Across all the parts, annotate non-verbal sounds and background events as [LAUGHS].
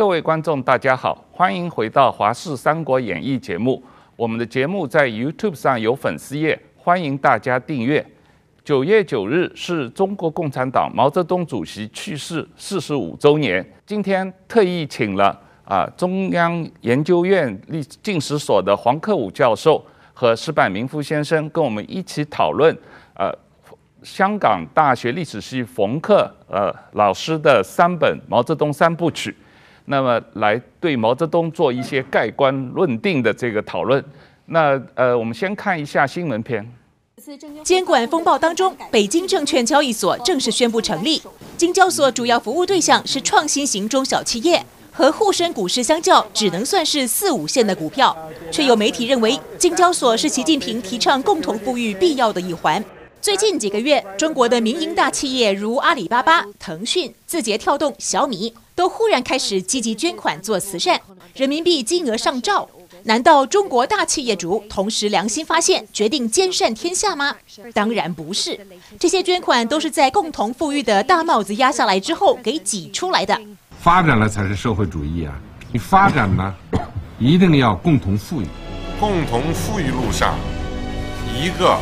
各位观众，大家好，欢迎回到《华视三国演义》节目。我们的节目在 YouTube 上有粉丝页，欢迎大家订阅。九月九日是中国共产党毛泽东主席去世四十五周年，今天特意请了啊中央研究院历进史所的黄克武教授和石柏明夫先生跟我们一起讨论呃。香港大学历史系冯克呃老师的三本毛泽东三部曲，那么来对毛泽东做一些盖棺论定的这个讨论。那呃，我们先看一下新闻片。监管风暴当中，北京证券交易所正式宣布成立。京交所主要服务对象是创新型中小企业，和沪深股市相较，只能算是四五线的股票，却有媒体认为，京交所是习近平提倡共同富裕必要的一环。最近几个月，中国的民营大企业如阿里巴巴、腾讯、字节跳动、小米，都忽然开始积极捐款做慈善，人民币金额上兆。难道中国大企业主同时良心发现，决定兼善天下吗？当然不是，这些捐款都是在共同富裕的大帽子压下来之后给挤出来的。发展了才是社会主义啊！你发展呢，[COUGHS] 一定要共同富裕。共同富裕路上，一个。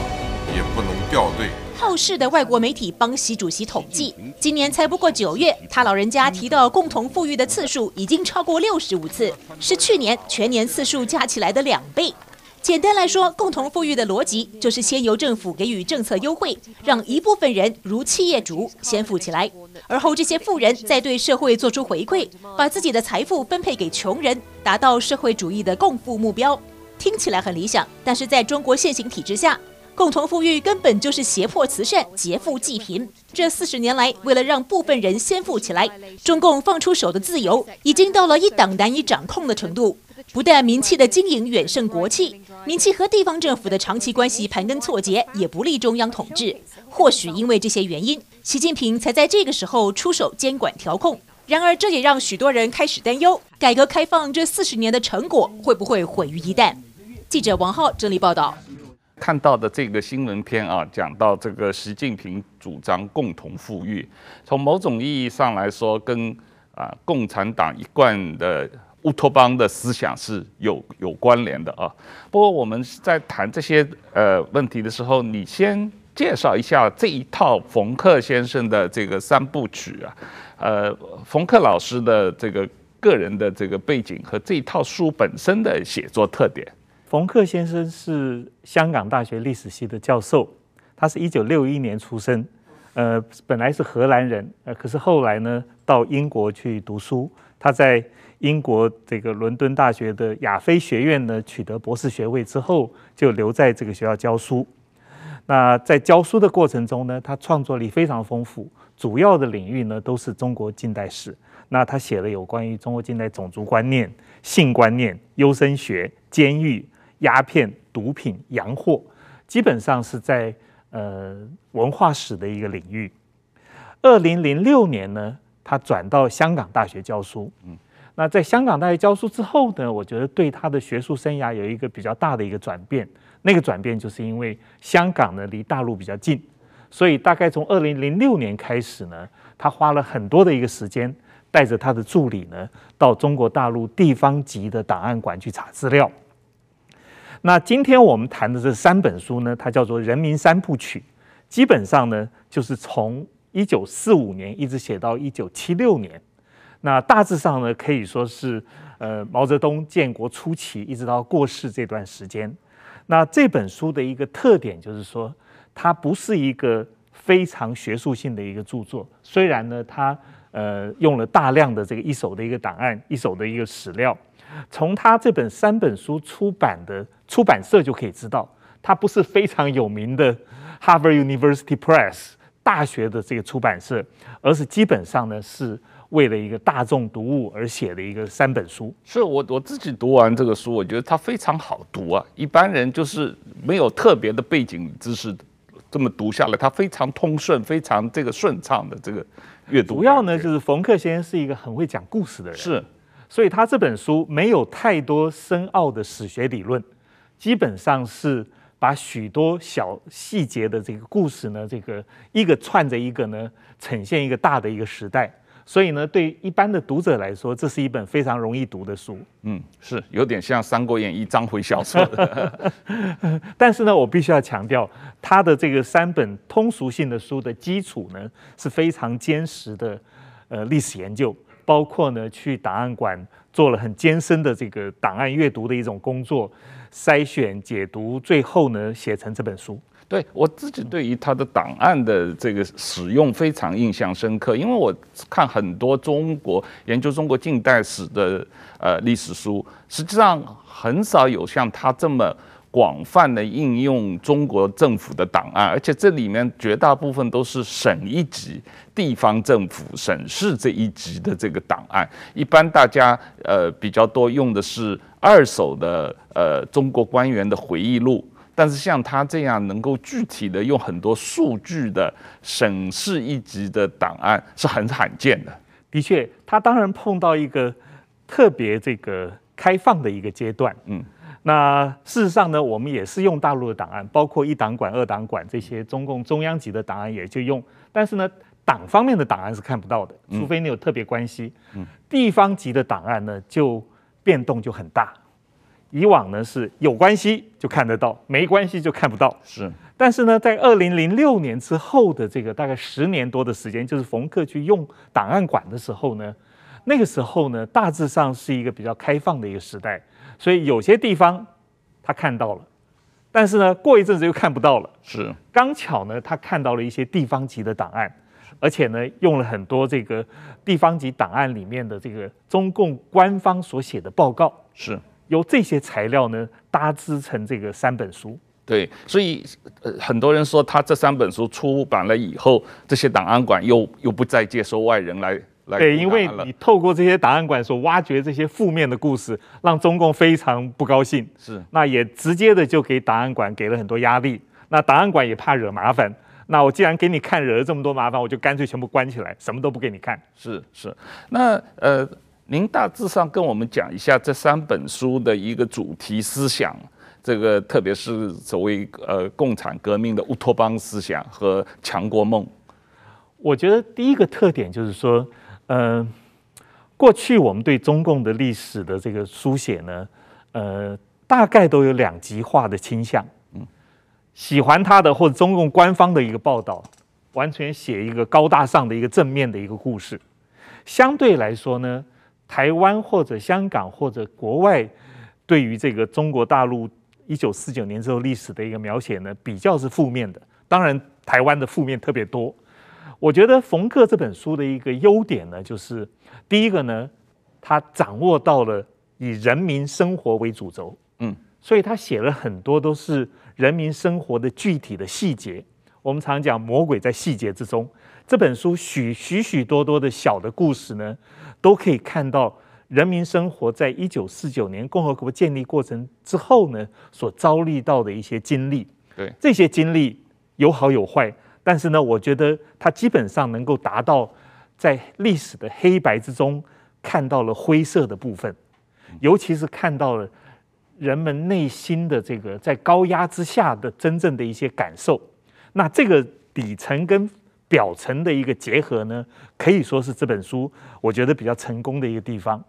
也不能掉队。好事的外国媒体帮习主席统计，今年才不过九月，他老人家提到共同富裕的次数已经超过六十五次，是去年全年次数加起来的两倍。简单来说，共同富裕的逻辑就是先由政府给予政策优惠，让一部分人如企业主先富起来，而后这些富人再对社会做出回馈，把自己的财富分配给穷人，达到社会主义的共富目标。听起来很理想，但是在中国现行体制下。共同富裕根本就是胁迫慈善，劫富济贫。这四十年来，为了让部分人先富起来，中共放出手的自由已经到了一党难以掌控的程度。不但民企的经营远胜国企，民企和地方政府的长期关系盘根错节，也不利中央统治。或许因为这些原因，习近平才在这个时候出手监管调控。然而，这也让许多人开始担忧，改革开放这四十年的成果会不会毁于一旦？记者王浩整理报道。看到的这个新闻片啊，讲到这个习近平主张共同富裕，从某种意义上来说，跟啊共产党一贯的乌托邦的思想是有有关联的啊。不过我们在谈这些呃问题的时候，你先介绍一下这一套冯克先生的这个三部曲啊，呃，冯克老师的这个个人的这个背景和这一套书本身的写作特点。冯克先生是香港大学历史系的教授，他是一九六一年出生，呃，本来是荷兰人，呃，可是后来呢到英国去读书，他在英国这个伦敦大学的亚非学院呢取得博士学位之后，就留在这个学校教书。那在教书的过程中呢，他创作力非常丰富，主要的领域呢都是中国近代史。那他写了有关于中国近代种族观念、性观念、优生学、监狱。鸦片、毒品、洋货，基本上是在呃文化史的一个领域。二零零六年呢，他转到香港大学教书。嗯，那在香港大学教书之后呢，我觉得对他的学术生涯有一个比较大的一个转变。那个转变就是因为香港呢离大陆比较近，所以大概从二零零六年开始呢，他花了很多的一个时间，带着他的助理呢，到中国大陆地方级的档案馆去查资料。那今天我们谈的这三本书呢，它叫做《人民三部曲》，基本上呢就是从一九四五年一直写到一九七六年。那大致上呢可以说是呃毛泽东建国初期一直到过世这段时间。那这本书的一个特点就是说，它不是一个非常学术性的一个著作，虽然呢它呃用了大量的这个一手的一个档案、一手的一个史料。从他这本三本书出版的出版社就可以知道，他不是非常有名的 Harvard University Press 大学的这个出版社，而是基本上呢是为了一个大众读物而写的一个三本书。是我我自己读完这个书，我觉得它非常好读啊，一般人就是没有特别的背景知识，这么读下来，它非常通顺，非常这个顺畅的这个阅读。主要呢就是冯克先生是一个很会讲故事的人。是。所以他这本书没有太多深奥的史学理论，基本上是把许多小细节的这个故事呢，这个一个串着一个呢，呈现一个大的一个时代。所以呢，对一般的读者来说，这是一本非常容易读的书。嗯，是有点像《三国演义》章回小说的。[LAUGHS] 但是呢，我必须要强调，他的这个三本通俗性的书的基础呢，是非常坚实的。呃，历史研究，包括呢去档案馆做了很艰深的这个档案阅读的一种工作，筛选、解读，最后呢写成这本书。对，我自己对于他的档案的这个使用非常印象深刻，因为我看很多中国研究中国近代史的呃历史书，实际上很少有像他这么广泛的应用中国政府的档案，而且这里面绝大部分都是省一级、地方政府、省市这一级的这个档案。一般大家呃比较多用的是二手的呃中国官员的回忆录。但是像他这样能够具体的用很多数据的省市一级的档案是很罕见的。的确，他当然碰到一个特别这个开放的一个阶段。嗯，那事实上呢，我们也是用大陆的档案，包括一档馆、二档馆这些中共中央级的档案也就用。但是呢，党方面的档案是看不到的，除非你有特别关系。嗯，地方级的档案呢，就变动就很大。以往呢是有关系就看得到，没关系就看不到。是，但是呢，在二零零六年之后的这个大概十年多的时间，就是冯克去用档案馆的时候呢，那个时候呢，大致上是一个比较开放的一个时代，所以有些地方他看到了，但是呢，过一阵子又看不到了。是，刚巧呢，他看到了一些地方级的档案，而且呢，用了很多这个地方级档案里面的这个中共官方所写的报告。是。由这些材料呢搭织成这个三本书。对，所以呃很多人说他这三本书出版了以后，这些档案馆又又不再接收外人来来。对，因为你透过这些档案馆所挖掘这些负面的故事，让中共非常不高兴。是，那也直接的就给档案馆给了很多压力。那档案馆也怕惹麻烦。那我既然给你看惹了这么多麻烦，我就干脆全部关起来，什么都不给你看。是是，那呃。您大致上跟我们讲一下这三本书的一个主题思想，这个特别是所谓呃共产革命的乌托邦思想和强国梦。我觉得第一个特点就是说，嗯、呃，过去我们对中共的历史的这个书写呢，呃，大概都有两极化的倾向。嗯，喜欢他的或者中共官方的一个报道，完全写一个高大上的一个正面的一个故事。相对来说呢，台湾或者香港或者国外对于这个中国大陆一九四九年之后历史的一个描写呢，比较是负面的。当然，台湾的负面特别多。我觉得冯克这本书的一个优点呢，就是第一个呢，他掌握到了以人民生活为主轴，嗯，所以他写了很多都是人民生活的具体的细节。我们常讲魔鬼在细节之中，这本书许许许多多的小的故事呢。都可以看到人民生活在一九四九年共和国建立过程之后呢，所遭遇到的一些经历。对，这些经历有好有坏，但是呢，我觉得它基本上能够达到在历史的黑白之中看到了灰色的部分，尤其是看到了人们内心的这个在高压之下的真正的一些感受。那这个底层跟表层的一个结合呢，可以说是这本书我觉得比较成功的一个地方。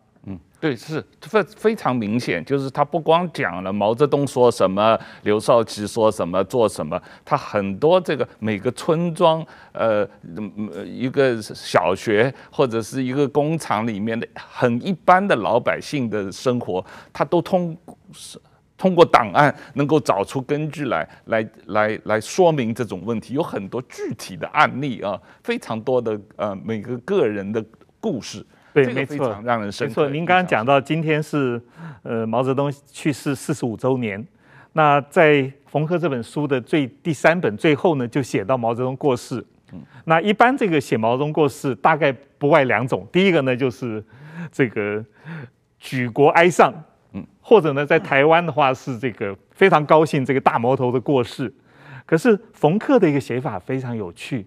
对，是非非常明显，就是他不光讲了毛泽东说什么，刘少奇说什么，做什么，他很多这个每个村庄，呃，一个小学或者是一个工厂里面的很一般的老百姓的生活，他都通是。通过档案能够找出根据来，来来来说明这种问题，有很多具体的案例啊，非常多的呃每个个人的故事，对，这个非常让人深刻。没错，您刚刚讲到今天是呃毛泽东去世四十五周年，那在冯克这本书的最第三本最后呢，就写到毛泽东过世。嗯，那一般这个写毛泽东过世大概不外两种，第一个呢就是这个举国哀丧。嗯，或者呢，在台湾的话是这个非常高兴这个大魔头的过世，可是冯克的一个写法非常有趣，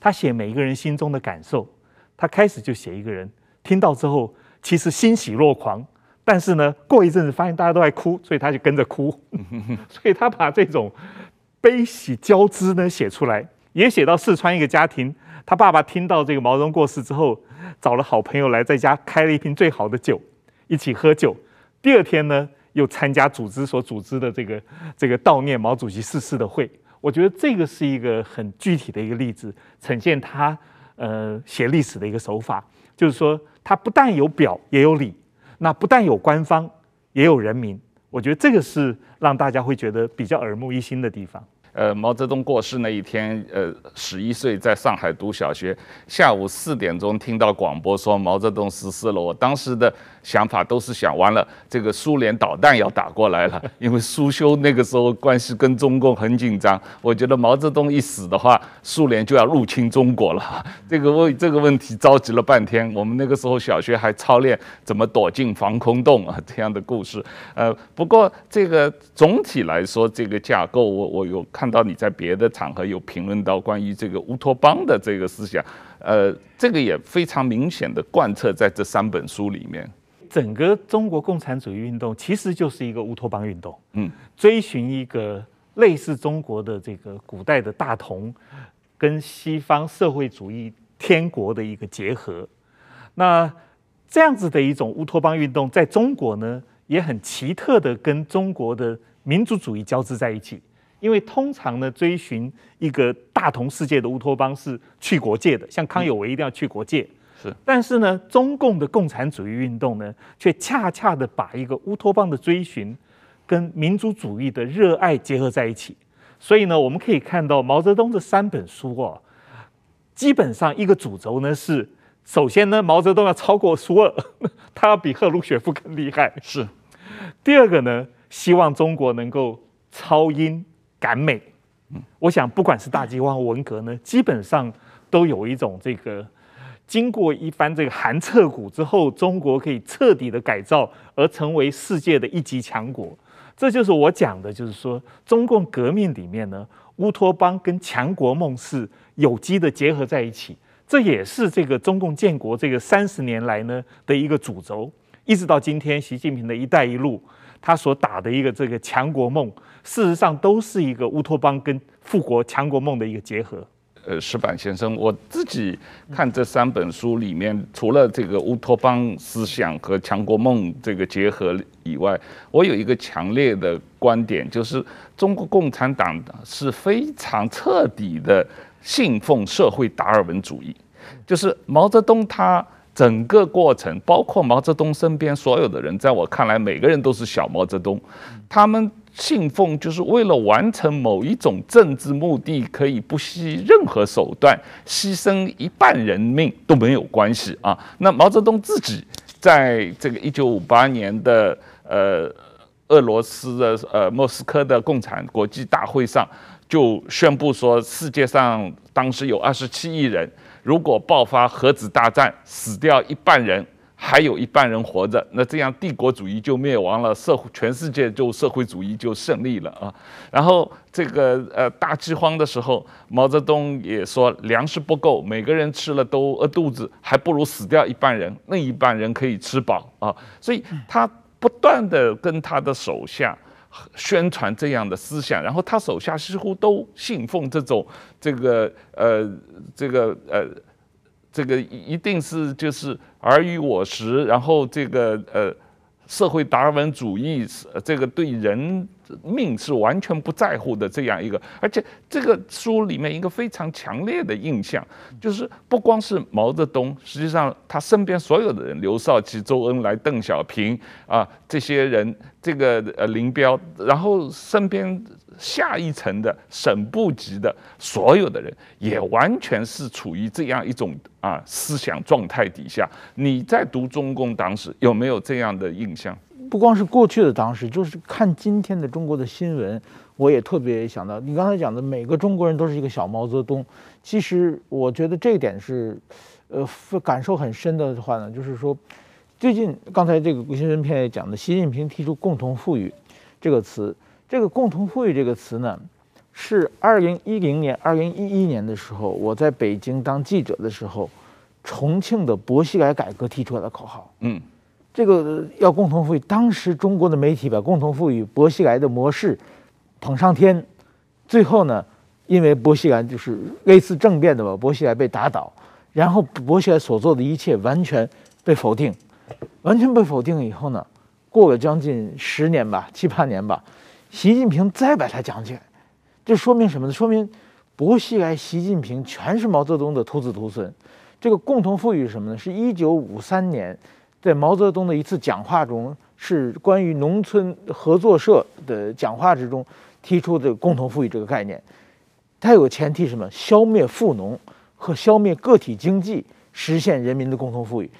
他写每一个人心中的感受，他开始就写一个人听到之后其实欣喜若狂，但是呢过一阵子发现大家都在哭，所以他就跟着哭，[LAUGHS] 所以他把这种悲喜交织呢写出来，也写到四川一个家庭，他爸爸听到这个毛泽东过世之后，找了好朋友来在家开了一瓶最好的酒，一起喝酒。第二天呢，又参加组织所组织的这个这个悼念毛主席逝世的会。我觉得这个是一个很具体的一个例子，呈现他呃写历史的一个手法，就是说它不但有表也有里，那不但有官方也有人民。我觉得这个是让大家会觉得比较耳目一新的地方。呃，毛泽东过世那一天，呃，十一岁，在上海读小学，下午四点钟听到广播说毛泽东逝世了。我当时的想法都是想，完了，这个苏联导弹要打过来了，[LAUGHS] 因为苏修那个时候关系跟中共很紧张。我觉得毛泽东一死的话，苏联就要入侵中国了。[LAUGHS] 这个问这个问题着急了半天。我们那个时候小学还操练怎么躲进防空洞啊这样的故事。呃，不过这个总体来说，这个架构我我有。看到你在别的场合有评论到关于这个乌托邦的这个思想，呃，这个也非常明显的贯彻在这三本书里面。整个中国共产主义运动其实就是一个乌托邦运动，嗯，追寻一个类似中国的这个古代的大同，跟西方社会主义天国的一个结合。那这样子的一种乌托邦运动，在中国呢，也很奇特的跟中国的民族主义交织在一起。因为通常呢，追寻一个大同世界的乌托邦是去国界的，像康有为一定要去国界。是，但是呢，中共的共产主义运动呢，却恰恰的把一个乌托邦的追寻跟民族主义的热爱结合在一起。所以呢，我们可以看到毛泽东这三本书哦，基本上一个主轴呢是：首先呢，毛泽东要超过苏俄，[LAUGHS] 他要比赫鲁雪夫更厉害。是。第二个呢，希望中国能够超英。赶美，我想不管是大饥荒文革呢，基本上都有一种这个经过一番这个寒彻骨之后，中国可以彻底的改造而成为世界的一级强国。这就是我讲的，就是说中共革命里面呢，乌托邦跟强国梦是有机的结合在一起。这也是这个中共建国这个三十年来呢的一个主轴，一直到今天，习近平的一带一路。他所打的一个这个强国梦，事实上都是一个乌托邦跟富国强国梦的一个结合。呃，石板先生，我自己看这三本书里面，除了这个乌托邦思想和强国梦这个结合以外，我有一个强烈的观点，就是中国共产党是非常彻底的信奉社会达尔文主义，就是毛泽东他。整个过程，包括毛泽东身边所有的人，在我看来，每个人都是小毛泽东。他们信奉，就是为了完成某一种政治目的，可以不惜任何手段，牺牲一半人命都没有关系啊。那毛泽东自己在这个一九五八年的呃俄罗斯的呃莫斯科的共产国际大会上，就宣布说，世界上当时有二十七亿人。如果爆发核子大战，死掉一半人，还有一半人活着，那这样帝国主义就灭亡了，社会全世界就社会主义就胜利了啊。然后这个呃大饥荒的时候，毛泽东也说粮食不够，每个人吃了都饿肚子，还不如死掉一半人，那一半人可以吃饱啊。所以他不断地跟他的手下。宣传这样的思想，然后他手下似乎都信奉这种这个呃这个呃这个一定是就是尔虞我诈，然后这个呃社会达尔文主义这个对人。命是完全不在乎的这样一个，而且这个书里面一个非常强烈的印象，就是不光是毛泽东，实际上他身边所有的人，刘少奇、周恩来、邓小平啊，这些人，这个呃林彪，然后身边下一层的省部级的所有的人，也完全是处于这样一种啊思想状态底下。你在读中共党史有没有这样的印象？不光是过去的当时，就是看今天的中国的新闻，我也特别想到你刚才讲的，每个中国人都是一个小毛泽东。其实我觉得这一点是，呃，感受很深的话呢，就是说，最近刚才这个新闻片也讲的，习近平提出“共同富裕”这个词，这个“共同富裕”这个词呢，是二零一零年、二零一一年的时候，我在北京当记者的时候，重庆的薄熙来改革提出来的口号。嗯。这个要共同富裕，当时中国的媒体把共同富裕、薄熙来的模式捧上天，最后呢，因为薄熙来就是类似政变的吧，薄熙来被打倒，然后薄熙来所做的一切完全被否定，完全被否定以后呢，过了将近十年吧，七八年吧，习近平再把他讲起来，这说明什么呢？说明薄熙来、习近平全是毛泽东的徒子徒孙。这个共同富裕是什么呢？是一九五三年在毛泽东的一次讲话中，是关于农村合作社的讲话之中提出的共同富裕这个概念。它有个前提什么？消灭富农和消灭个体经济，实现人民的共同富裕。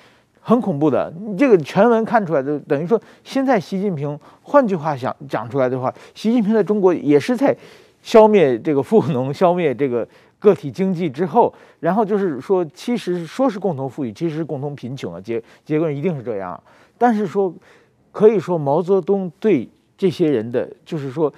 很恐怖的，你这个全文看出来的，等于说现在习近平，换句话想讲出来的话，习近平在中国也是在消灭这个富农，消灭这个。个体经济之后，然后就是说，其实说是共同富裕，其实是共同贫穷啊。结结果一定是这样。但是说，可以说毛泽东对这些人的，就是说。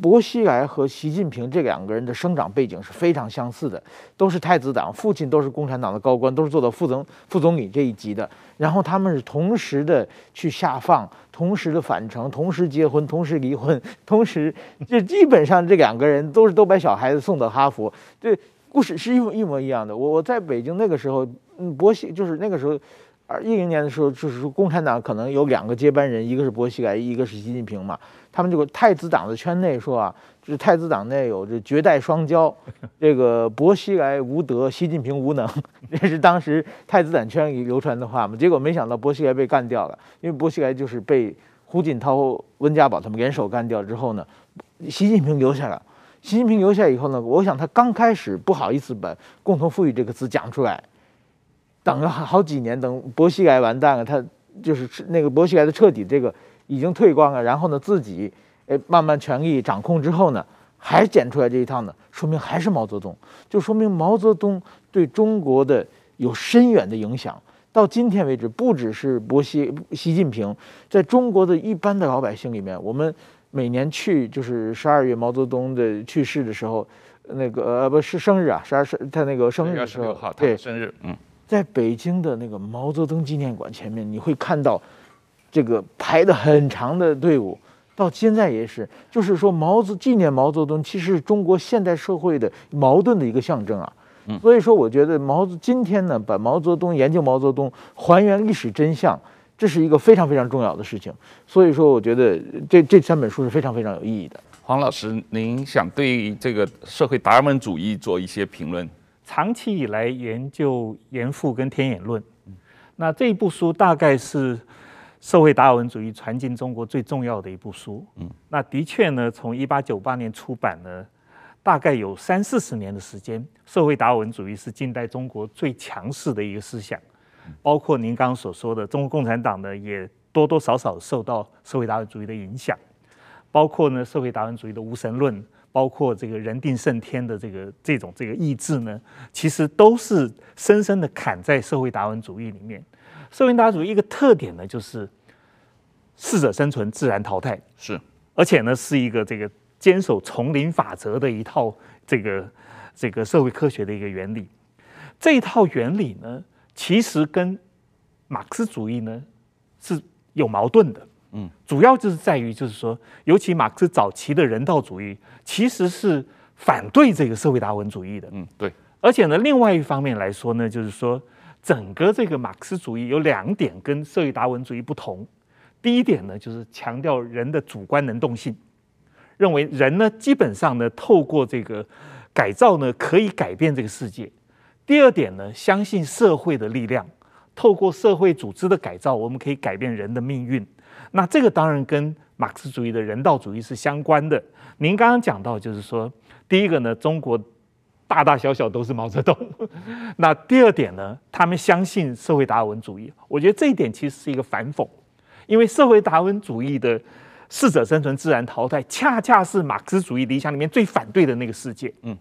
薄熙来和习近平这两个人的生长背景是非常相似的，都是太子党，父亲都是共产党的高官，都是做到副总副总理这一级的。然后他们是同时的去下放，同时的返程，同时结婚，同时离婚，同时就基本上这两个人都是都把小孩子送到哈佛。这故事是一一模一样的。我我在北京那个时候，嗯，薄熙就是那个时候，二一零年的时候，就是说共产党可能有两个接班人，一个是薄熙来，一个是习近平嘛。他们这个太子党的圈内说啊，[LAUGHS] 就是太子党内有这绝代双骄，[LAUGHS] 这个薄熙来无德，习近平无能，[LAUGHS] 这是当时太子党圈里流传的话嘛。结果没想到薄熙来被干掉了，因为薄熙来就是被胡锦涛、温家宝他们联手干掉之后呢，习近平留下了。习近平留下以后呢，我想他刚开始不好意思把“共同富裕”这个词讲出来，等了好几年，等薄熙来完蛋了，他就是那个薄熙来的彻底这个。已经退光了，然后呢，自己诶慢慢权力掌控之后呢，还捡出来这一套呢，说明还是毛泽东，就说明毛泽东对中国的有深远的影响。到今天为止，不只是薄熙习近平，在中国的一般的老百姓里面，我们每年去就是十二月毛泽东的去世的时候，那个呃不是生日啊，十二生他那个生日的时候，对生日，嗯，在北京的那个毛泽东纪念馆前面，你会看到。这个排的很长的队伍，到现在也是，就是说毛泽纪念毛泽东，其实是中国现代社会的矛盾的一个象征啊。所以说，我觉得毛泽今天呢，把毛泽东研究毛泽东，还原历史真相，这是一个非常非常重要的事情。所以说，我觉得这这三本书是非常非常有意义的。黄老师，您想对这个社会达尔文主义做一些评论？长期以来研究严复跟天演论，那这一部书大概是。社会达尔文主义传进中国最重要的一部书，嗯，那的确呢，从一八九八年出版呢，大概有三四十年的时间，社会达尔文主义是近代中国最强势的一个思想，包括您刚刚所说的中国共产党呢，也多多少少受到社会达尔文主义的影响，包括呢社会达尔文主义的无神论，包括这个人定胜天的这个这种这个意志呢，其实都是深深的砍在社会达尔文主义里面。社会达尔文主义一个特点呢，就是适者生存、自然淘汰，是，而且呢是一个这个坚守丛林法则的一套这个这个社会科学的一个原理。这一套原理呢，其实跟马克思主义呢是有矛盾的。嗯，主要就是在于，就是说，尤其马克思早期的人道主义，其实是反对这个社会达尔文主义的。嗯，对。而且呢，另外一方面来说呢，就是说。整个这个马克思主义有两点跟社会达尔文主义不同。第一点呢，就是强调人的主观能动性，认为人呢基本上呢透过这个改造呢可以改变这个世界。第二点呢，相信社会的力量，透过社会组织的改造，我们可以改变人的命运。那这个当然跟马克思主义的人道主义是相关的。您刚刚讲到，就是说第一个呢，中国。大大小小都是毛泽东。[LAUGHS] 那第二点呢，他们相信社会达尔文主义。我觉得这一点其实是一个反讽，因为社会达尔文主义的适者生存、自然淘汰，恰恰是马克思主义理想里面最反对的那个世界。嗯，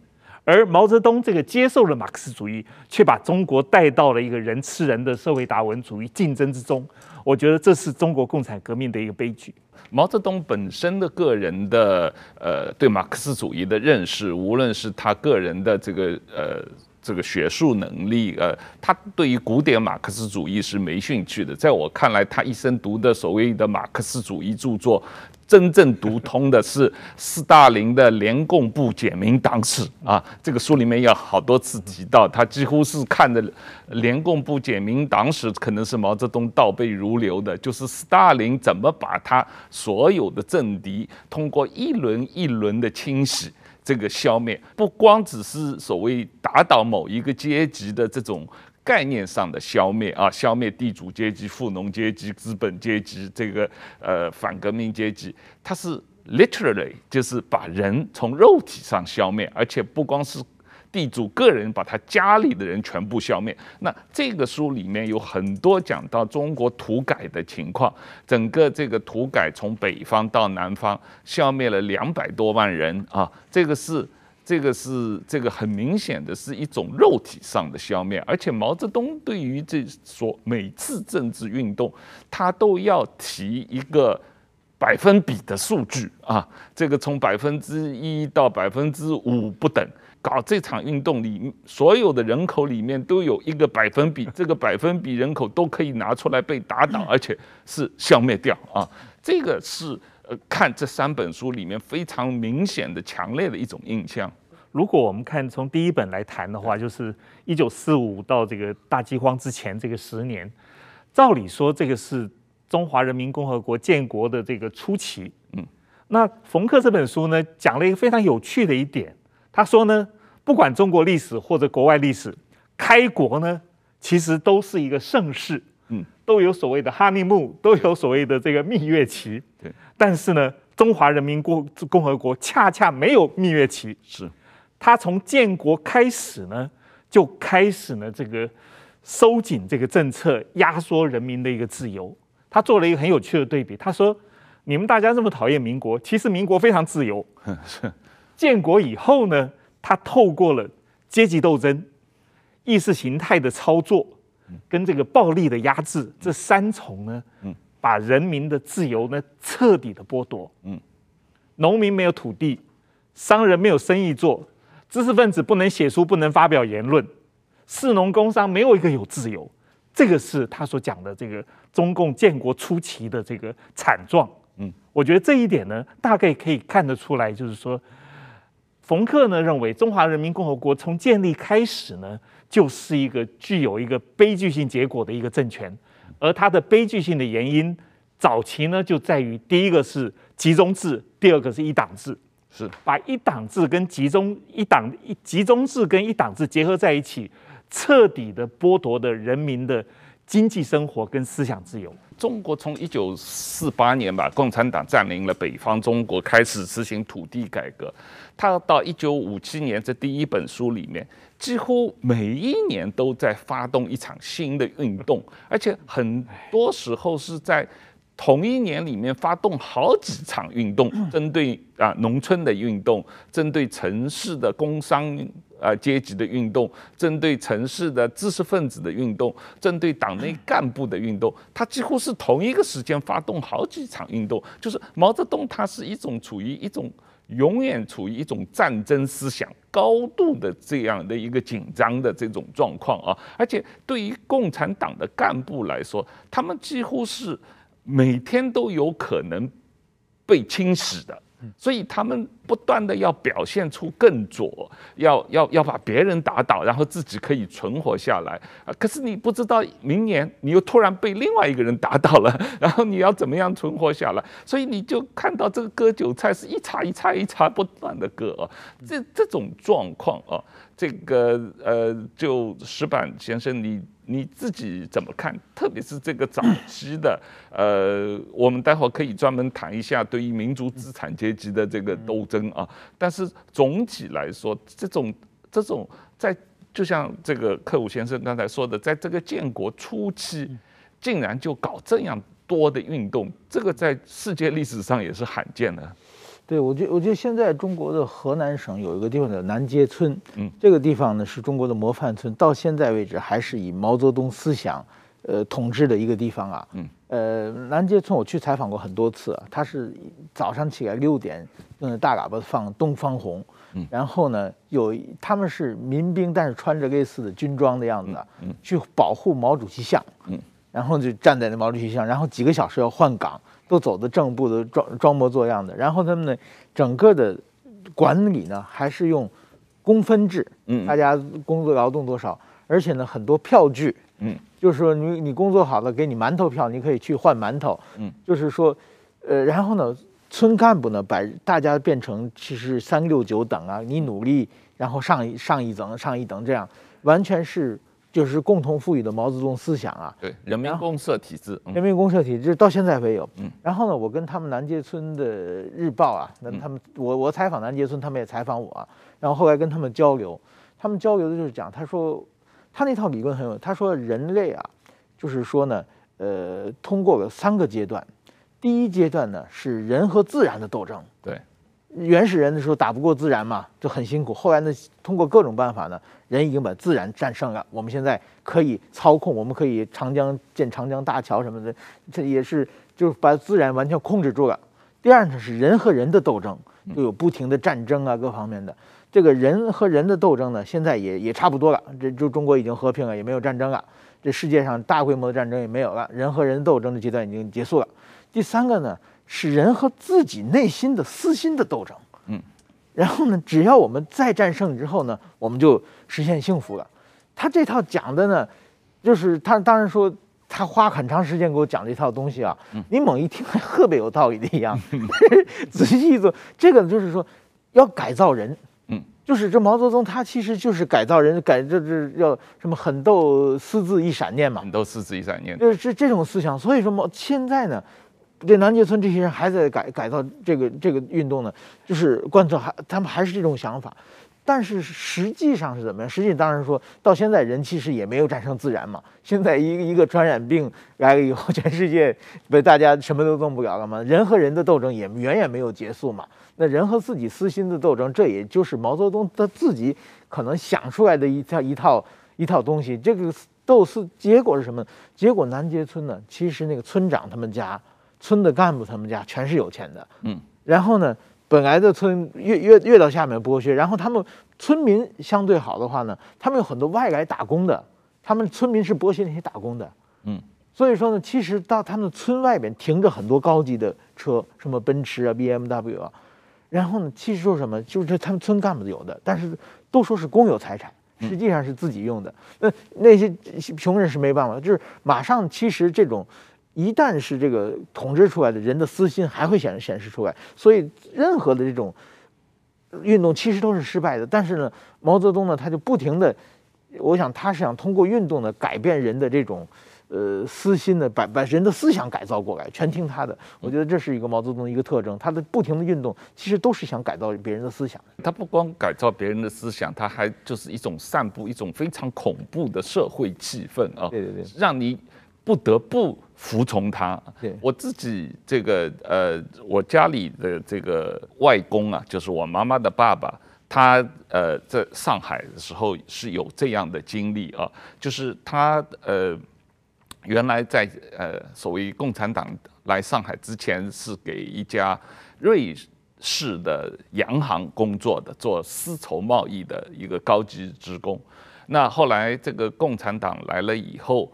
而毛泽东这个接受了马克思主义，却把中国带到了一个人吃人的社会达文主义竞争之中。我觉得这是中国共产革命的一个悲剧。毛泽东本身的个人的呃对马克思主义的认识，无论是他个人的这个呃这个学术能力，呃，他对于古典马克思主义是没兴趣的。在我看来，他一生读的所谓的马克思主义著作，真正读通的是斯大林的《联共部简明党史》啊。这个书里面有好多次提到，他几乎是看的《联共部简明党史》，可能是毛泽东倒背如流的，就是斯大林怎么把他所有的政敌通过一轮一轮的清洗。这个消灭不光只是所谓打倒某一个阶级的这种概念上的消灭啊，消灭地主阶级、富农阶级、资本阶级，这个呃反革命阶级，它是 literally 就是把人从肉体上消灭，而且不光是。地主个人把他家里的人全部消灭。那这个书里面有很多讲到中国土改的情况，整个这个土改从北方到南方消灭了两百多万人啊，这个是这个是这个很明显的是一种肉体上的消灭。而且毛泽东对于这所每次政治运动，他都要提一个百分比的数据啊，这个从百分之一到百分之五不等。搞这场运动里，所有的人口里面都有一个百分比，[LAUGHS] 这个百分比人口都可以拿出来被打倒，[LAUGHS] 而且是消灭掉啊！这个是呃，看这三本书里面非常明显的、强烈的一种印象。如果我们看从第一本来谈的话，就是一九四五到这个大饥荒之前这个十年，照理说这个是中华人民共和国建国的这个初期。嗯，那冯克这本书呢，讲了一个非常有趣的一点，他说呢。不管中国历史或者国外历史，开国呢，其实都是一个盛世，嗯，都有所谓的哈尼木，都有所谓的这个蜜月期，对。但是呢，中华人民共共和国恰恰没有蜜月期，是。他从建国开始呢，就开始呢这个收紧这个政策，压缩人民的一个自由。他做了一个很有趣的对比，他说：“你们大家这么讨厌民国，其实民国非常自由。[LAUGHS] 是。建国以后呢？”他透过了阶级斗争、意识形态的操作，跟这个暴力的压制这三重呢，把人民的自由呢彻底的剥夺。嗯，农民没有土地，商人没有生意做，知识分子不能写书，不能发表言论，士农工商没有一个有自由。这个是他所讲的这个中共建国初期的这个惨状。嗯，我觉得这一点呢，大概可以看得出来，就是说。冯克呢认为，中华人民共和国从建立开始呢，就是一个具有一个悲剧性结果的一个政权，而它的悲剧性的原因，早期呢就在于第一个是集中制，第二个是一党制，是把一党制跟集中一党一集中制跟一党制结合在一起，彻底的剥夺的人民的经济生活跟思想自由。中国从一九四八年吧，共产党占领了北方中国，开始实行土地改革。他到一九五七年这第一本书里面，几乎每一年都在发动一场新的运动，而且很多时候是在同一年里面发动好几场运动，针对啊农村的运动，针对城市的工商。啊，阶级的运动，针对城市的知识分子的运动，针对党内干部的运动，他几乎是同一个时间发动好几场运动。就是毛泽东，他是一种处于一种永远处于一种战争思想高度的这样的一个紧张的这种状况啊。而且对于共产党的干部来说，他们几乎是每天都有可能被清洗的。所以他们不断的要表现出更左，要要要把别人打倒，然后自己可以存活下来啊！可是你不知道明年你又突然被另外一个人打倒了，[LAUGHS] 然后你要怎么样存活下来？所以你就看到这个割韭菜是一茬一茬一茬不断的割啊！这这种状况啊，这个呃，就石板先生你。你自己怎么看？特别是这个早期的，呃，我们待会儿可以专门谈一下对于民族资产阶级的这个斗争啊。但是总体来说，这种这种在就像这个克武先生刚才说的，在这个建国初期，竟然就搞这样多的运动，这个在世界历史上也是罕见的。对，我觉得我觉得现在中国的河南省有一个地方叫南街村，嗯，这个地方呢是中国的模范村，到现在为止还是以毛泽东思想，呃统治的一个地方啊。嗯。呃，南街村我去采访过很多次啊，它是早上起来六点用大喇叭放《东方红》，嗯，然后呢有他们是民兵，但是穿着类似的军装的样子，嗯，去保护毛主席像，嗯，然后就站在那毛主席像，然后几个小时要换岗，都走的正步的装装模作样的，然后他们呢整个的管理呢还是用工分制，嗯，大家工作劳动多少，而且呢很多票据，嗯。就是说你，你你工作好了，给你馒头票，你可以去换馒头。嗯，就是说，呃，然后呢，村干部呢，把大家变成其实三六九等啊，你努力，然后上一上一等，上一等，这样完全是就是共同富裕的毛泽东思想啊。对，人民公社体制，人民公社体制到现在没有。嗯，然后呢，我跟他们南街村的日报啊，那他们我我采访南街村，他们也采访我啊，然后后来跟他们交流，他们交流的就是讲，他说。他那套理论很有，他说人类啊，就是说呢，呃，通过了三个阶段，第一阶段呢是人和自然的斗争，对，原始人的时候打不过自然嘛，就很辛苦。后来呢，通过各种办法呢，人已经把自然战胜了。我们现在可以操控，我们可以长江建长江大桥什么的，这也是就是把自然完全控制住了。第二呢是人和人的斗争，就有不停的战争啊，各方面的。这个人和人的斗争呢，现在也也差不多了。这就中国已经和平了，也没有战争了。这世界上大规模的战争也没有了，人和人斗争的阶段已经结束了。第三个呢，是人和自己内心的私心的斗争。嗯，然后呢，只要我们再战胜之后呢，我们就实现幸福了。他这套讲的呢，就是他当然说他花很长时间给我讲这套东西啊。你猛一听还特别有道理的一样，[LAUGHS] 仔细一做，这个就是说要改造人。就是这毛泽东，他其实就是改造人，改这这要什么狠斗私自一闪念嘛，狠斗私自一闪念，就是这这种思想。所以说毛现在呢，这南街村这些人还在改改造这个这个运动呢，就是贯彻还他们还是这种想法。但是实际上是怎么样？实际当然说到现在，人其实也没有战胜自然嘛。现在一一个传染病来了以后，[LAUGHS] 全世界被大家什么都弄不了了嘛。人和人的斗争也远远没有结束嘛。那人和自己私心的斗争，这也就是毛泽东他自己可能想出来的一套一套一套东西。这个斗私结果是什么？结果南街村呢，其实那个村长他们家、村的干部他们家全是有钱的。嗯，然后呢？本来的村越越越到下面剥削，然后他们村民相对好的话呢，他们有很多外来打工的，他们村民是剥削那些打工的，嗯，所以说呢，其实到他们村外边停着很多高级的车，什么奔驰啊、BMW 啊，然后呢，其实说什么就是他们村干部有的，但是都说是公有财产，实际上是自己用的，那那些穷人是没办法，就是马上其实这种。一旦是这个统治出来的人的私心还会显显示出来，所以任何的这种运动其实都是失败的。但是呢，毛泽东呢，他就不停的，我想他是想通过运动呢改变人的这种呃私心的，把把人的思想改造过来，全听他的。我觉得这是一个毛泽东的一个特征，他的不停的运动其实都是想改造别人的思想。他不光改造别人的思想，他还就是一种散布一种非常恐怖的社会气氛啊，对对对，让你。不得不服从他。对，我自己这个呃，我家里的这个外公啊，就是我妈妈的爸爸，他呃在上海的时候是有这样的经历啊，就是他呃原来在呃所谓共产党来上海之前是给一家瑞士的洋行工作的，做丝绸贸易的一个高级职工。那后来这个共产党来了以后。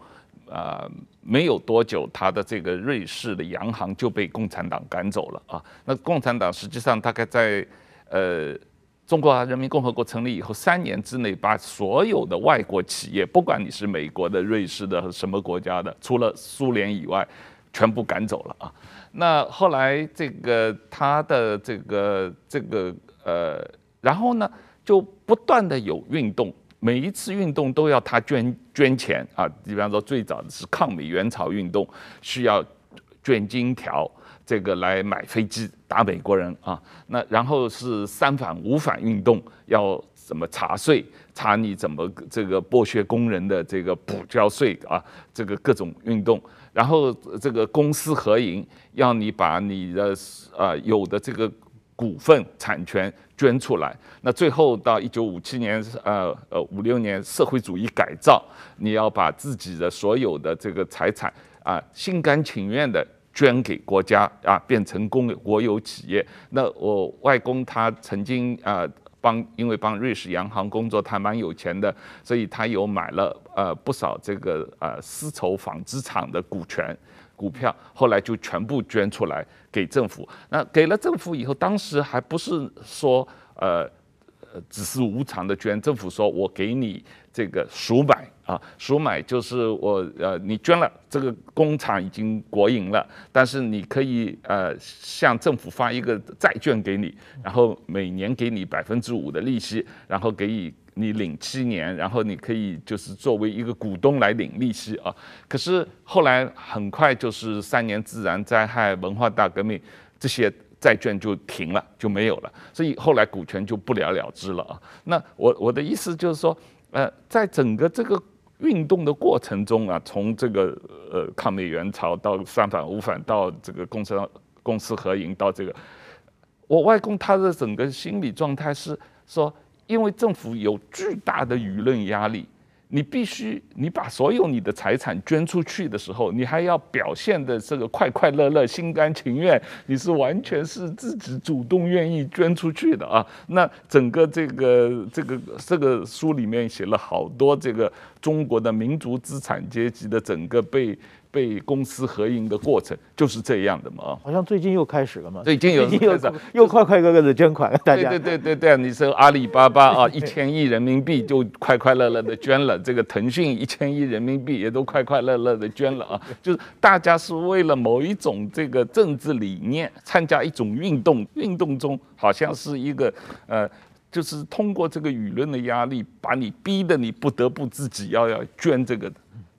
呃，没有多久，他的这个瑞士的洋行就被共产党赶走了啊。那共产党实际上大概在呃中华人民共和国成立以后三年之内，把所有的外国企业，不管你是美国的、瑞士的什么国家的，除了苏联以外，全部赶走了啊。那后来这个他的这个这个呃，然后呢，就不断的有运动。每一次运动都要他捐捐钱啊，比方说最早的是抗美援朝运动，需要捐金条，这个来买飞机打美国人啊。那然后是三反五反运动，要怎么查税，查你怎么这个剥削工人的这个补交税啊，这个各种运动。然后这个公私合营，要你把你的啊有的这个股份产权捐出来。那最后到一九五七年，呃呃五六年社会主义改造，你要把自己的所有的这个财产啊，心甘情愿的捐给国家啊，变成公国有企业。那我外公他曾经啊帮，因为帮瑞士洋行工作，他蛮有钱的，所以他有买了呃不少这个呃丝绸纺织厂的股权。股票后来就全部捐出来给政府。那给了政府以后，当时还不是说呃呃只是无偿的捐。政府说我给你这个赎买啊，赎买就是我呃你捐了，这个工厂已经国营了，但是你可以呃向政府发一个债券给你，然后每年给你百分之五的利息，然后给你。你领七年，然后你可以就是作为一个股东来领利息啊。可是后来很快就是三年自然灾害、文化大革命，这些债券就停了，就没有了。所以后来股权就不了了之了啊。那我我的意思就是说，呃，在整个这个运动的过程中啊，从这个呃抗美援朝到三反五反，到这个公司公私合营，到这个，我外公他的整个心理状态是说。因为政府有巨大的舆论压力，你必须你把所有你的财产捐出去的时候，你还要表现的这个快快乐乐、心甘情愿，你是完全是自己主动愿意捐出去的啊。那整个这个这个这个书里面写了好多这个中国的民族资产阶级的整个被。被公私合营的过程就是这样的嘛？好像最近又开始了嘛？最近有又又快快乐乐的捐款，大家对 [LAUGHS] 对对对对，你说阿里巴巴啊，[LAUGHS] 一千亿人民币就快快乐乐的捐了，这个腾讯一千亿人民币也都快快乐乐的捐了啊，[LAUGHS] 就是大家是为了某一种这个政治理念参加一种运动，运动中好像是一个呃，就是通过这个舆论的压力，把你逼得你不得不自己要要捐这个。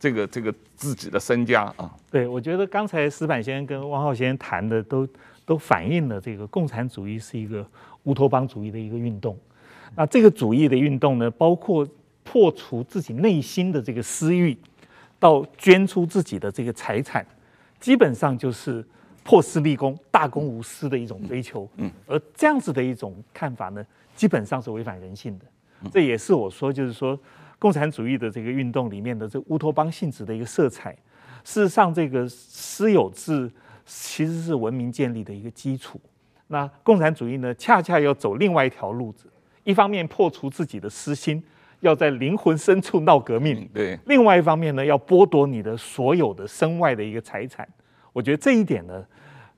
这个这个自己的身家啊，对，我觉得刚才石板先生跟汪浩先生谈的都都反映了这个共产主义是一个乌托邦主义的一个运动。那这个主义的运动呢，包括破除自己内心的这个私欲，到捐出自己的这个财产，基本上就是破私立公、大公无私的一种追求。嗯，而这样子的一种看法呢，基本上是违反人性的。这也是我说，就是说。共产主义的这个运动里面的这乌托邦性质的一个色彩，事实上，这个私有制其实是文明建立的一个基础。那共产主义呢，恰恰要走另外一条路子，一方面破除自己的私心，要在灵魂深处闹革命；对，另外一方面呢，要剥夺你的所有的身外的一个财产。我觉得这一点呢，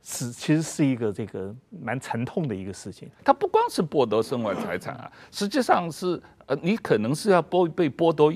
是其实是一个这个蛮沉痛的一个事情。它不光是剥夺生活财产啊，实际上是。呃，你可能是要剥被剥夺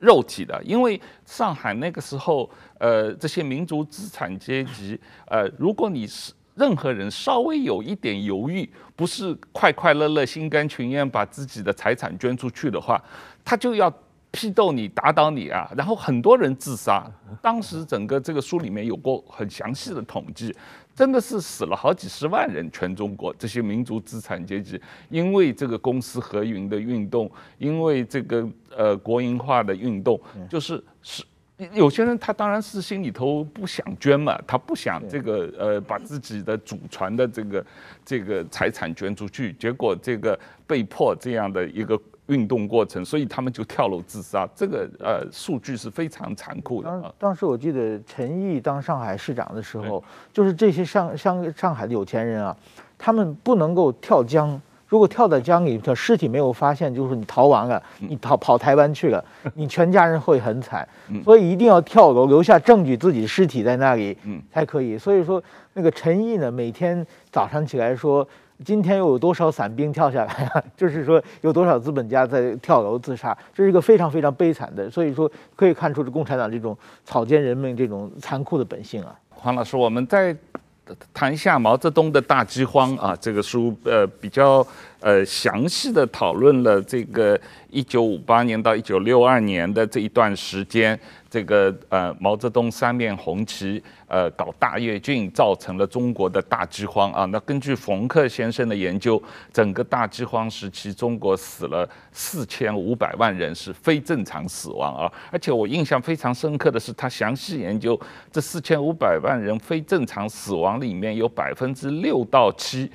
肉体的，因为上海那个时候，呃，这些民族资产阶级，呃，如果你是任何人稍微有一点犹豫，不是快快乐乐、心甘情愿把自己的财产捐出去的话，他就要批斗你、打倒你啊，然后很多人自杀。当时整个这个书里面有过很详细的统计。真的是死了好几十万人，全中国这些民族资产阶级，因为这个公私合营的运动，因为这个呃国营化的运动，就是是有些人他当然是心里头不想捐嘛，他不想这个呃把自己的祖传的这个这个财产捐出去，结果这个被迫这样的一个。运动过程，所以他们就跳楼自杀。这个呃数据是非常残酷的。当当时我记得陈毅当上海市长的时候，就是这些上上上海的有钱人啊，他们不能够跳江。如果跳到江里，尸体没有发现，就是你逃亡了，你逃跑台湾去了，[LAUGHS] 你全家人会很惨。所以一定要跳楼，留下证据，自己尸体在那里，才可以。所以说，那个陈毅呢，每天早上起来说。今天又有多少散兵跳下来啊？[LAUGHS] 就是说，有多少资本家在跳楼自杀？这是一个非常非常悲惨的，所以说可以看出这共产党这种草菅人命、这种残酷的本性啊。黄老师，我们再谈一下毛泽东的大饥荒啊，这个书呃比较呃详细的讨论了这个一九五八年到一九六二年的这一段时间。这个呃，毛泽东三面红旗，呃，搞大跃进，造成了中国的大饥荒啊。那根据冯克先生的研究，整个大饥荒时期，中国死了四千五百万人，是非正常死亡啊。而且我印象非常深刻的是，他详细研究这四千五百万人非正常死亡里面有百分之六到七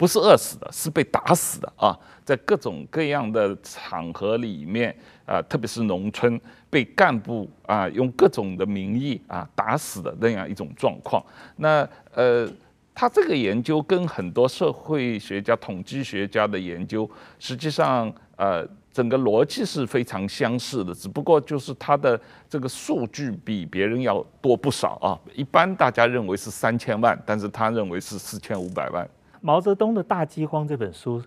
不是饿死的，是被打死的啊，在各种各样的场合里面啊，特别是农村被干部啊用各种的名义啊打死的那样一种状况。那呃，他这个研究跟很多社会学家、统计学家的研究，实际上呃。整个逻辑是非常相似的，只不过就是它的这个数据比别人要多不少啊。一般大家认为是三千万，但是他认为是四千五百万。毛泽东的大饥荒这本书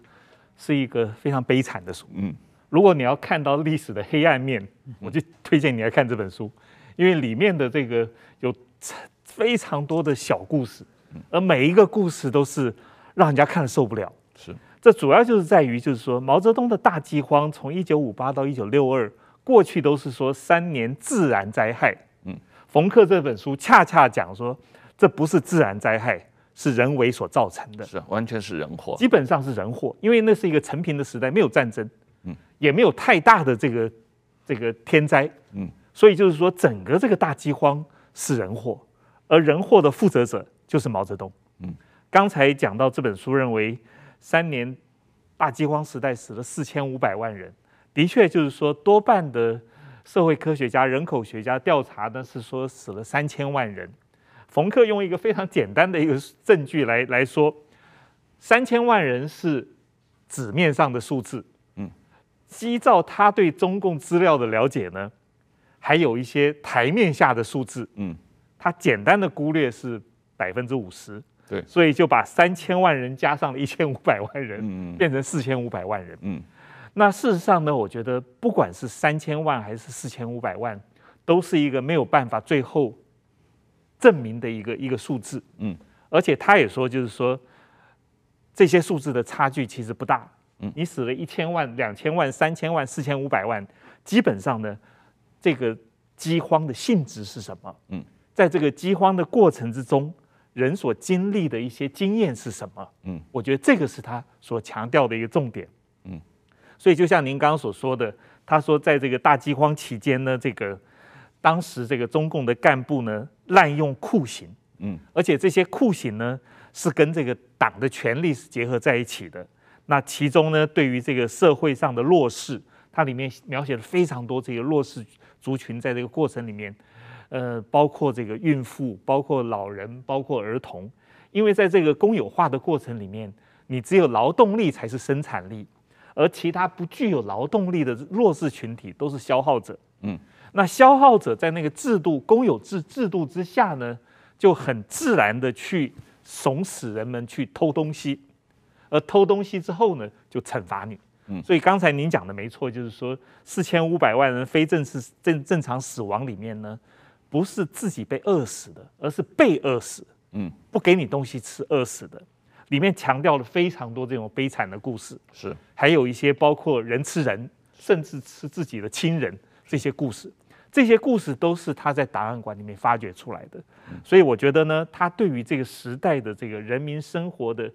是一个非常悲惨的书。嗯，如果你要看到历史的黑暗面，我就推荐你来看这本书，因为里面的这个有非常多的小故事，而每一个故事都是让人家看了受不了。是。这主要就是在于，就是说毛泽东的大饥荒从一九五八到一九六二，过去都是说三年自然灾害。嗯，冯克这本书恰恰讲说，这不是自然灾害，是人为所造成的，是完全是人祸，基本上是人祸，因为那是一个成平的时代，没有战争，嗯，也没有太大的这个这个天灾，嗯，所以就是说整个这个大饥荒是人祸，而人祸的负责者就是毛泽东。嗯，刚才讲到这本书认为。三年大饥荒时代死了四千五百万人，的确就是说，多半的社会科学家、人口学家调查呢是说死了三千万人。冯克用一个非常简单的一个证据来来说，三千万人是纸面上的数字，嗯，依照他对中共资料的了解呢，还有一些台面下的数字，嗯，他简单的估略是百分之五十。对，所以就把三千万人加上了一千五百万人，变成四千五百万人。嗯，那事实上呢，我觉得不管是三千万还是四千五百万，都是一个没有办法最后证明的一个一个数字。嗯，而且他也说，就是说这些数字的差距其实不大。嗯，你死了一千万、两千万、三千万、四千五百万，基本上呢，这个饥荒的性质是什么？嗯，在这个饥荒的过程之中。人所经历的一些经验是什么？嗯，我觉得这个是他所强调的一个重点。嗯，所以就像您刚刚所说的，他说在这个大饥荒期间呢，这个当时这个中共的干部呢滥用酷刑，嗯，而且这些酷刑呢是跟这个党的权力是结合在一起的。那其中呢，对于这个社会上的弱势，它里面描写了非常多这个弱势族群在这个过程里面。呃，包括这个孕妇，包括老人，包括儿童，因为在这个公有化的过程里面，你只有劳动力才是生产力，而其他不具有劳动力的弱势群体都是消耗者。嗯，那消耗者在那个制度公有制制度之下呢，就很自然的去怂使人们去偷东西，而偷东西之后呢，就惩罚你。嗯，所以刚才您讲的没错，就是说四千五百万人非正式正正常死亡里面呢。不是自己被饿死的，而是被饿死。嗯，不给你东西吃，饿死的。里面强调了非常多这种悲惨的故事，是还有一些包括人吃人，甚至吃自己的亲人这些故事。这些故事都是他在档案馆里面发掘出来的。所以我觉得呢，他对于这个时代的这个人民生活的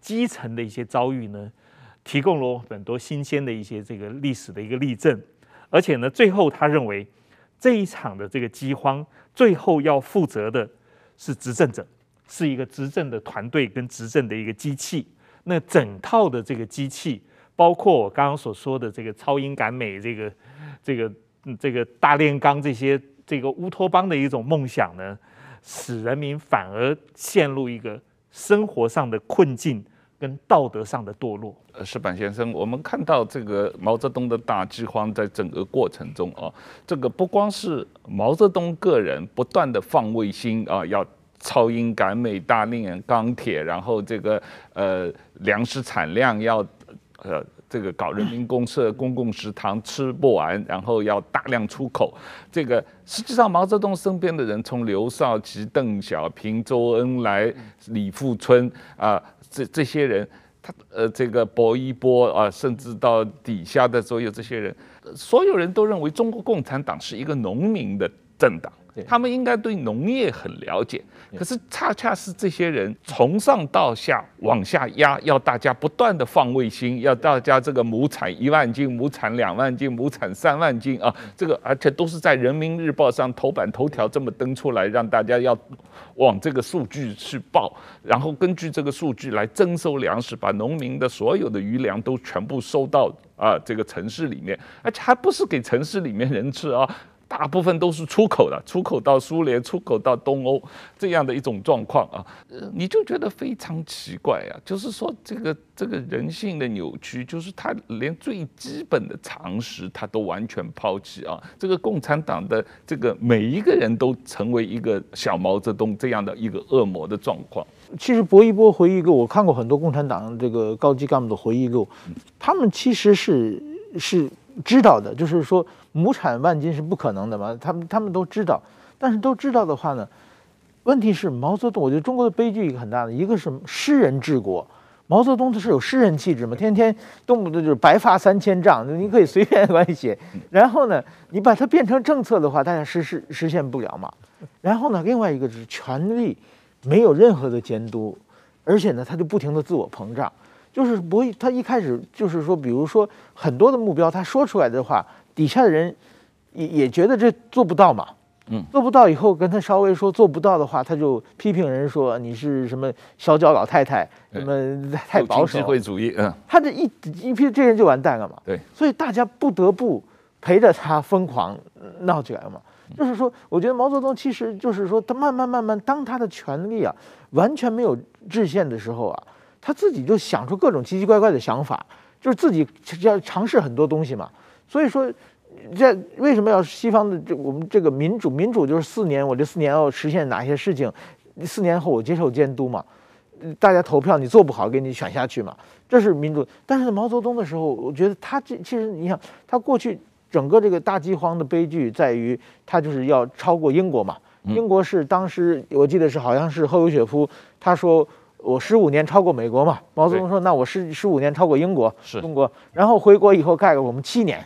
基层的一些遭遇呢，提供了很多新鲜的一些这个历史的一个例证。而且呢，最后他认为。这一场的这个饥荒，最后要负责的是执政者，是一个执政的团队跟执政的一个机器。那整套的这个机器，包括我刚刚所说的这个超英赶美，这个这个这个大炼钢这些这个乌托邦的一种梦想呢，使人民反而陷入一个生活上的困境。跟道德上的堕落。呃，矢板先生，我们看到这个毛泽东的大饥荒在整个过程中啊，这个不光是毛泽东个人不断的放卫星啊，要超英赶美、大炼钢铁，然后这个呃粮食产量要呃这个搞人民公社、公共食堂吃不完，然后要大量出口。这个实际上毛泽东身边的人，从刘少奇、邓小平、周恩来、李富春啊。这这些人，他呃，这个薄一波啊，甚至到底下的所有这些人，所有人都认为中国共产党是一个农民的政党。他们应该对农业很了解。可是恰恰是这些人从上到下往下压，要大家不断的放卫星，要大家这个亩产一万斤，亩产两万斤，亩产三万斤啊，这个而且都是在人民日报上头版头条这么登出来，让大家要往这个数据去报，然后根据这个数据来征收粮食，把农民的所有的余粮都全部收到啊这个城市里面，而且还不是给城市里面人吃啊。大部分都是出口的，出口到苏联，出口到东欧这样的一种状况啊，你就觉得非常奇怪啊。就是说，这个这个人性的扭曲，就是他连最基本的常识他都完全抛弃啊。这个共产党的这个每一个人都成为一个小毛泽东这样的一个恶魔的状况。其实薄一波回忆录，我看过很多共产党这个高级干部的回忆录，他们其实是是。知道的，就是说亩产万斤是不可能的嘛，他们他们都知道，但是都知道的话呢，问题是毛泽东，我觉得中国的悲剧一个很大的，一个是诗人治国，毛泽东他是有诗人气质嘛，天天动不动就是白发三千丈，你可以随便乱写，然后呢，你把它变成政策的话，大家实实实现不了嘛，然后呢，另外一个就是权力没有任何的监督，而且呢，他就不停的自我膨胀。就是不会，他一开始就是说，比如说很多的目标，他说出来的话，底下的人也也觉得这做不到嘛，嗯，做不到以后跟他稍微说做不到的话，他就批评人说你是什么小脚老太太，什么太保守，机会主义，嗯，他这一一批这些人就完蛋了嘛，对，所以大家不得不陪着他疯狂闹起来嘛，就是说，我觉得毛泽东其实就是说，他慢慢慢慢，当他的权力啊完全没有制限的时候啊。他自己就想出各种奇奇怪怪的想法，就是自己要尝试很多东西嘛。所以说，这为什么要西方的这我们这个民主？民主就是四年，我这四年要实现哪些事情？四年后我接受监督嘛，大家投票，你做不好给你选下去嘛，这是民主。但是在毛泽东的时候，我觉得他这其实你想，他过去整个这个大饥荒的悲剧在于他就是要超过英国嘛。英国是当时我记得是好像是赫鲁雪夫他说。我十五年超过美国嘛？毛泽东说：“那我十十五年超过英国，是中国。然后回国以后盖个我们七年。”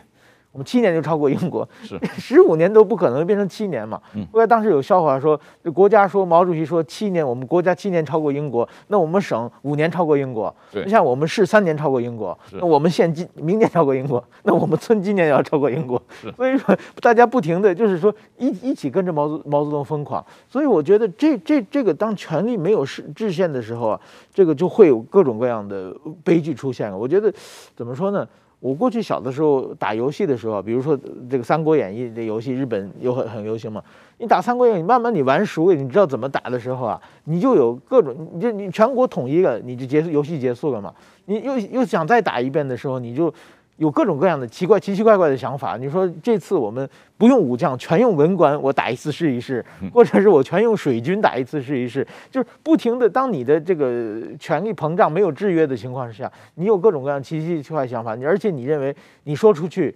我们七年就超过英国，[LAUGHS] 是 [LAUGHS] 十五年都不可能变成七年嘛？后来当时有笑话说，国家说毛主席说七年，我们国家七年超过英国，那我们省五年超过英国，你像我们市三年超过英国，那我们县今明年超过英国，那我们村今年也要超过英国。所以说大家不停的就是说一一起跟着毛泽毛泽东疯狂，所以我觉得这这这个当权力没有制制限的时候啊，这个就会有各种各样的悲剧出现。我觉得怎么说呢？我过去小的时候打游戏的时候，比如说这个《三国演义》这游戏，日本又很很流行嘛。你打《三国演义》，慢慢你玩熟了，你知道怎么打的时候啊，你就有各种，你就你全国统一了，你就结束游戏结束了嘛。你又又想再打一遍的时候，你就。有各种各样的奇怪、奇奇怪怪的想法。你说这次我们不用武将，全用文官，我打一次试一试；或者是我全用水军打一次试一试。就是不停的，当你的这个权力膨胀没有制约的情况之下，你有各种各样奇奇怪怪想法，你而且你认为你说出去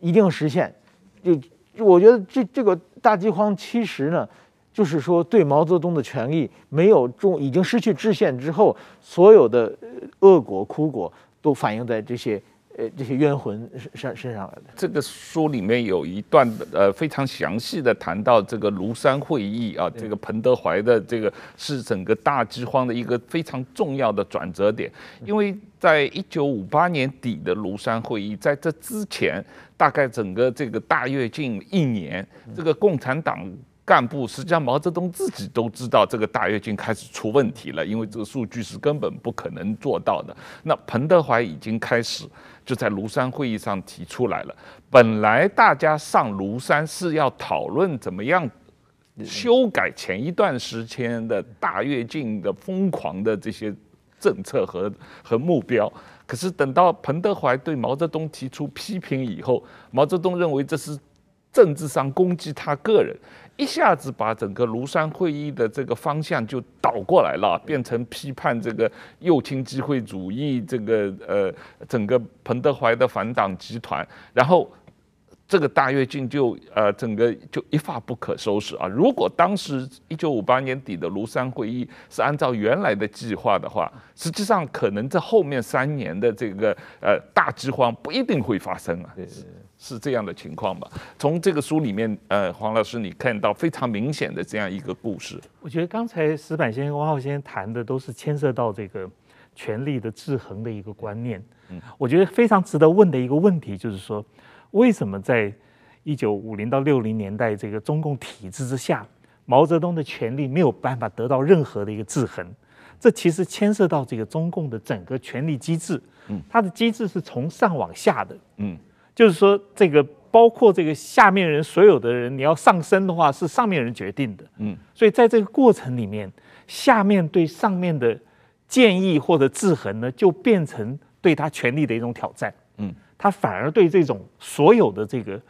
一定实现。就我觉得这这个大饥荒其实呢，就是说对毛泽东的权力没有中，已经失去制限之后，所有的恶果、苦果都反映在这些。呃，这些冤魂身身上来的。这个书里面有一段呃非常详细的谈到这个庐山会议啊，这个彭德怀的这个是整个大饥荒的一个非常重要的转折点，因为在一九五八年底的庐山会议，在这之前大概整个这个大跃进一年，这个共产党。干部实际上，毛泽东自己都知道这个大跃进开始出问题了，因为这个数据是根本不可能做到的。那彭德怀已经开始就在庐山会议上提出来了。本来大家上庐山是要讨论怎么样修改前一段时间的大跃进的疯狂的这些政策和和目标，可是等到彭德怀对毛泽东提出批评以后，毛泽东认为这是政治上攻击他个人。一下子把整个庐山会议的这个方向就倒过来了，变成批判这个右倾机会主义，这个呃整个彭德怀的反党集团，然后这个大跃进就呃整个就一发不可收拾啊！如果当时一九五八年底的庐山会议是按照原来的计划的话，实际上可能这后面三年的这个呃大饥荒不一定会发生啊，是是这样的情况吧？从这个书里面，呃，黄老师你看到非常明显的这样一个故事。我觉得刚才石板先生、汪浩先生谈的都是牵涉到这个权力的制衡的一个观念。嗯，我觉得非常值得问的一个问题就是说。为什么在一九五零到六零年代这个中共体制之下，毛泽东的权力没有办法得到任何的一个制衡？这其实牵涉到这个中共的整个权力机制。嗯，它的机制是从上往下的。嗯，就是说这个包括这个下面人所有的人，你要上升的话，是上面人决定的。嗯，所以在这个过程里面，下面对上面的建议或者制衡呢，就变成对他权力的一种挑战。嗯。他反而对这种所有的这个，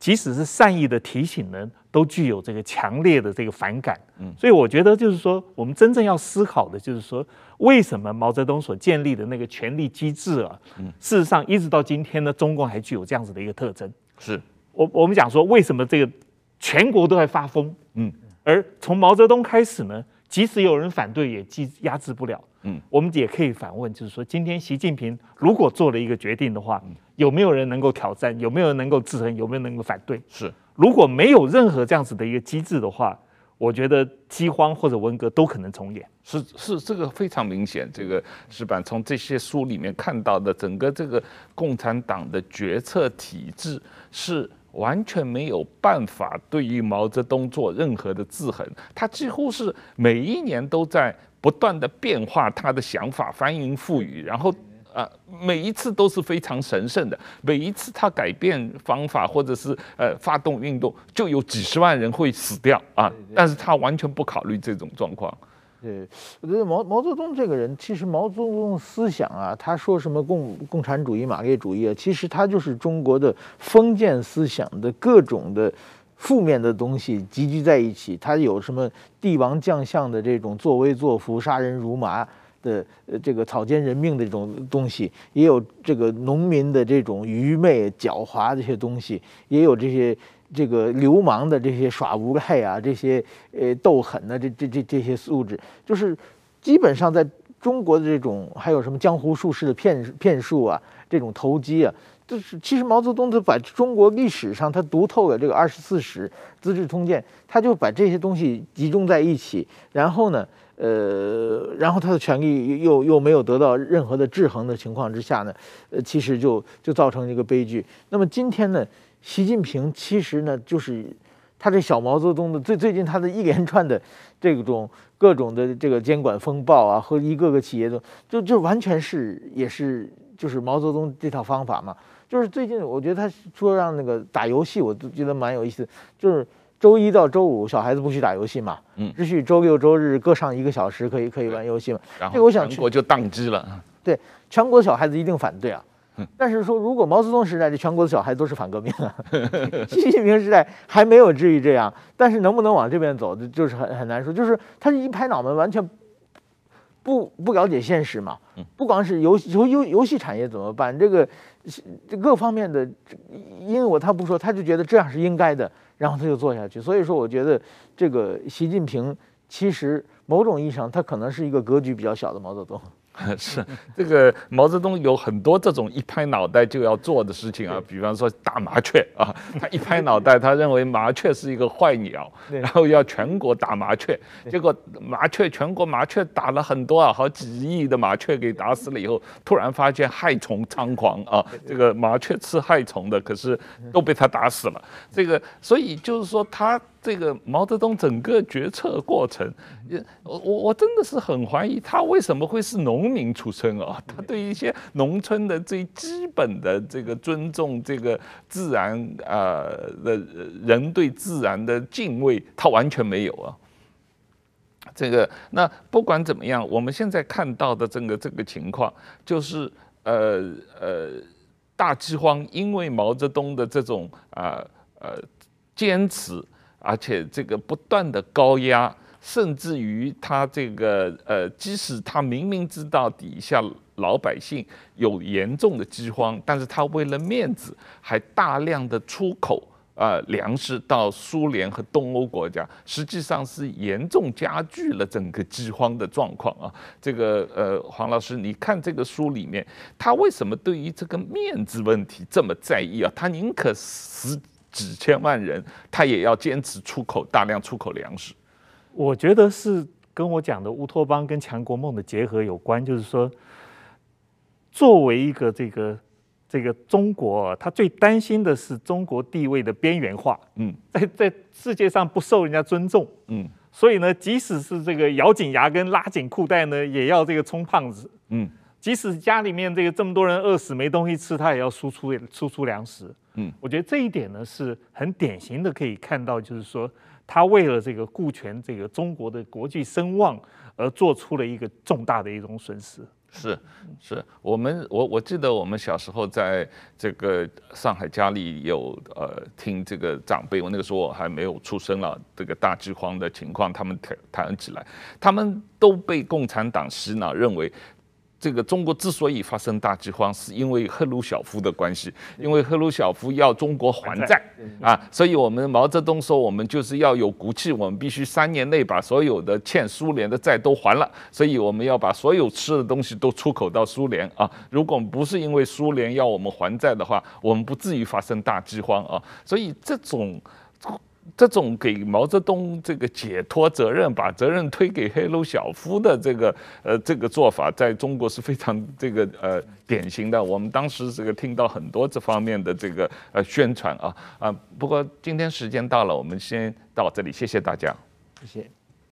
即使是善意的提醒呢，都具有这个强烈的这个反感。嗯，所以我觉得就是说，我们真正要思考的就是说，为什么毛泽东所建立的那个权力机制啊，嗯，事实上一直到今天呢，中共还具有这样子的一个特征。是我我们讲说，为什么这个全国都在发疯？嗯，而从毛泽东开始呢，即使有人反对，也压压制不了。嗯，我们也可以反问，就是说，今天习近平如果做了一个决定的话，有没有人能够挑战？有没有人能够制衡？有没有人能够反对？是，如果没有任何这样子的一个机制的话，我觉得饥荒或者文革都可能重演。是是，这个非常明显。这个石板从这些书里面看到的，整个这个共产党的决策体制是完全没有办法对于毛泽东做任何的制衡，他几乎是每一年都在。不断的变化他的想法，翻云覆雨，然后啊，每一次都是非常神圣的。每一次他改变方法，或者是呃发动运动，就有几十万人会死掉啊！但是他完全不考虑这种状况。对，我觉得毛毛泽东这个人，其实毛泽东思想啊，他说什么共共产主义、马列主义啊，其实他就是中国的封建思想的各种的。负面的东西集聚在一起，他有什么帝王将相的这种作威作福、杀人如麻的这个草菅人命的这种东西，也有这个农民的这种愚昧狡猾这些东西，也有这些这个流氓的这些耍无赖啊，这些呃斗狠的这这这这些素质，就是基本上在中国的这种还有什么江湖术士的骗骗术啊，这种投机啊。就是其实毛泽东他把中国历史上他读透了这个二十四史、资治通鉴，他就把这些东西集中在一起，然后呢，呃，然后他的权力又又没有得到任何的制衡的情况之下呢，呃，其实就就造成一个悲剧。那么今天呢，习近平其实呢，就是他这小毛泽东的最最近他的一连串的这种各种的这个监管风暴啊，和一个个企业的就就完全是也是就是毛泽东这套方法嘛。就是最近，我觉得他说让那个打游戏，我都觉得蛮有意思。就是周一到周五小孩子不许打游戏嘛，嗯，只许周六周日各上一个小时可以可以玩游戏嘛。然后全国就宕机了。对，全国小孩子一定反对啊。但是说如果毛泽东时代这全国的小孩都是反革命啊，[LAUGHS] 习近平时代还没有至于这样。但是能不能往这边走，就是很很难说。就是他是一拍脑门，完全不不了解现实嘛。不光是游游游游戏产业怎么办，这个。这各方面的，因为我他不说，他就觉得这样是应该的，然后他就做下去。所以说，我觉得这个习近平其实某种意义上，他可能是一个格局比较小的毛泽东。[LAUGHS] 是这个毛泽东有很多这种一拍脑袋就要做的事情啊，比方说打麻雀啊，他一拍脑袋，他认为麻雀是一个坏鸟，然后要全国打麻雀，结果麻雀全国麻雀打了很多啊，好几亿的麻雀给打死了以后，突然发现害虫猖狂啊，这个麻雀吃害虫的，可是都被他打死了。这个所以就是说他。这个毛泽东整个决策过程，我我我真的是很怀疑他为什么会是农民出身啊？[LAUGHS] 他对一些农村的最基本的这个尊重，这个自然啊的人对自然的敬畏，他完全没有啊。这个那不管怎么样，我们现在看到的整个这个情况，就是呃呃大饥荒，因为毛泽东的这种啊，呃坚持。而且这个不断的高压，甚至于他这个呃，即使他明明知道底下老百姓有严重的饥荒，但是他为了面子，还大量的出口啊粮食到苏联和东欧国家，实际上是严重加剧了整个饥荒的状况啊。这个呃，黄老师，你看这个书里面，他为什么对于这个面子问题这么在意啊？他宁可死几千万人，他也要坚持出口大量出口粮食。我觉得是跟我讲的乌托邦跟强国梦的结合有关，就是说，作为一个这个这个中国，他最担心的是中国地位的边缘化，嗯，在在世界上不受人家尊重，嗯，所以呢，即使是这个咬紧牙根拉紧裤带呢，也要这个充胖子，嗯，即使家里面这个这么多人饿死没东西吃，他也要输出输出粮食，嗯，我觉得这一点呢是很典型的，可以看到就是说。他为了这个顾全这个中国的国际声望而做出了一个重大的一种损失。是，是我们我我记得我们小时候在这个上海家里有呃听这个长辈，我那个时候我还没有出生了，这个大饥荒的情况，他们谈谈起来，他们都被共产党洗脑，认为。这个中国之所以发生大饥荒，是因为赫鲁晓夫的关系，因为赫鲁晓夫要中国还债啊，所以我们毛泽东说，我们就是要有骨气，我们必须三年内把所有的欠苏联的债都还了，所以我们要把所有吃的东西都出口到苏联啊。如果不是因为苏联要我们还债的话，我们不至于发生大饥荒啊。所以这种。这种给毛泽东这个解脱责任，把责任推给黑鲁晓夫的这个呃这个做法，在中国是非常这个呃典型的。我们当时这个听到很多这方面的这个呃宣传啊啊。不过今天时间到了，我们先到这里，谢谢大家，谢谢。